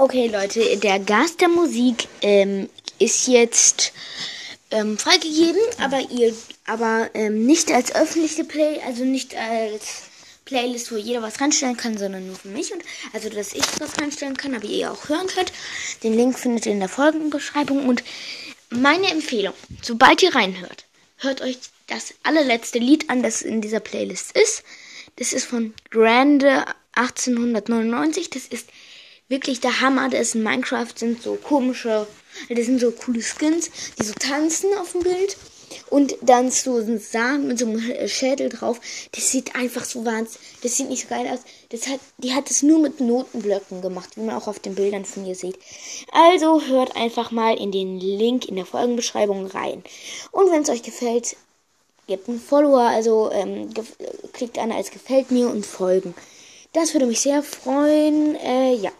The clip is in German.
Okay, Leute, der Gast der Musik ähm, ist jetzt ähm, freigegeben, aber ihr, aber ähm, nicht als öffentliche Play, also nicht als Playlist, wo jeder was reinstellen kann, sondern nur für mich und also dass ich was reinstellen kann, aber ihr auch hören könnt. Den Link findet ihr in der Folgenbeschreibung und meine Empfehlung, sobald ihr reinhört, hört euch das allerletzte Lied an, das in dieser Playlist ist. Das ist von Grande 1899. Das ist wirklich der Hammer. Das ist in Minecraft sind so komische, das sind so coole Skins, die so tanzen auf dem Bild. Und dann so ein Sagen mit so einem Schädel drauf. Das sieht einfach so wahnsinnig. Das sieht nicht so geil aus. Das hat, die hat es nur mit Notenblöcken gemacht, wie man auch auf den Bildern von ihr sieht. Also hört einfach mal in den Link in der Folgenbeschreibung rein. Und wenn es euch gefällt, gebt einen Follower, also ähm, klickt an als gefällt mir und folgen. Das würde mich sehr freuen. Äh, ja.